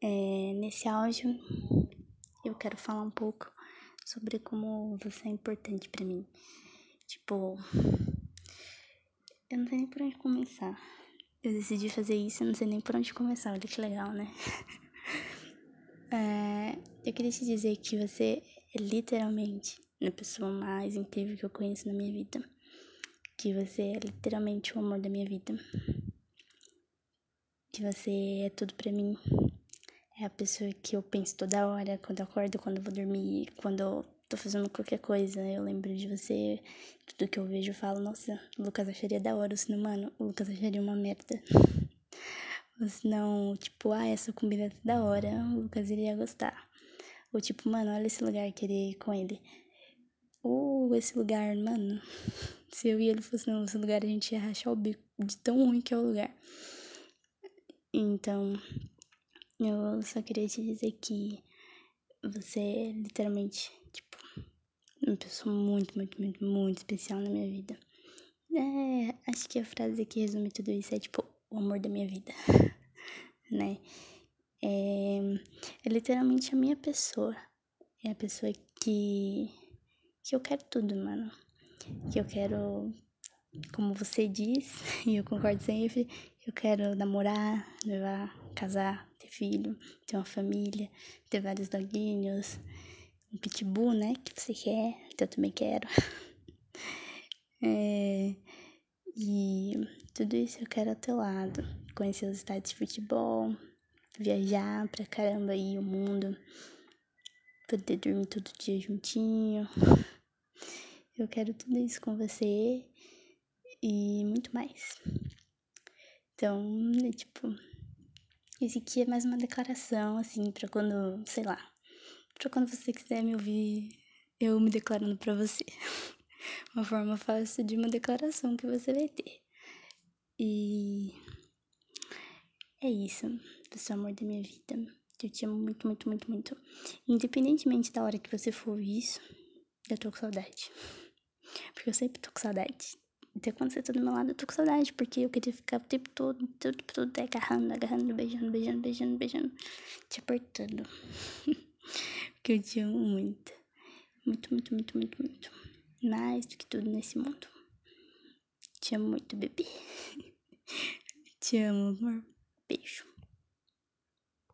É, nesse áudio eu quero falar um pouco sobre como você é importante para mim. Tipo, eu não sei nem por onde começar. Eu decidi fazer isso, eu não sei nem por onde começar. Olha que legal, né? é, eu queria te dizer que você é literalmente a pessoa mais incrível que eu conheço na minha vida. Que você é literalmente o amor da minha vida. Que você é tudo para mim. É a pessoa que eu penso toda hora, quando eu acordo, quando eu vou dormir, quando eu tô fazendo qualquer coisa, eu lembro de você. Tudo que eu vejo eu falo, nossa, o Lucas acharia da hora, ou senão, mano, o Lucas acharia uma merda. Ou senão, tipo, ah, essa comida é da hora, o Lucas iria gostar. Ou tipo, mano, olha esse lugar, querer ir com ele. Ou esse lugar, mano, se eu e ele fosse nesse lugar, a gente ia rachar o bico de tão ruim que é o lugar. Então, eu só queria te dizer que você é literalmente, tipo, uma pessoa muito, muito, muito, muito especial na minha vida. É, acho que a frase que resume tudo isso é, tipo, o amor da minha vida, né? É, é literalmente a minha pessoa. É a pessoa que, que eu quero tudo, mano. Que eu quero, como você diz, e eu concordo sempre, eu quero namorar, levar, casar, filho, ter uma família, ter vários doguinhos, um pitbull, né? Que você quer, que eu também quero. é, e tudo isso eu quero ao teu lado. Conhecer os estádios de futebol, viajar pra caramba aí o mundo, poder dormir todo dia juntinho. Eu quero tudo isso com você e muito mais. Então, é tipo, esse aqui é mais uma declaração, assim, pra quando, sei lá, pra quando você quiser me ouvir, eu me declarando pra você. uma forma fácil de uma declaração que você vai ter. E é isso, você é o amor da minha vida. Eu te amo muito, muito, muito, muito. Independentemente da hora que você for ouvir isso, eu tô com saudade. Porque eu sempre tô com saudade. Até quando você tá do meu lado, eu tô com saudade, porque eu queria ficar o tempo todo, o tempo todo agarrando, agarrando, beijando, beijando, beijando, beijando, te apertando. porque eu te amo muito. Muito, muito, muito, muito, muito. Mais do que tudo nesse mundo. Te amo muito, bebê. te amo, amor. Beijo.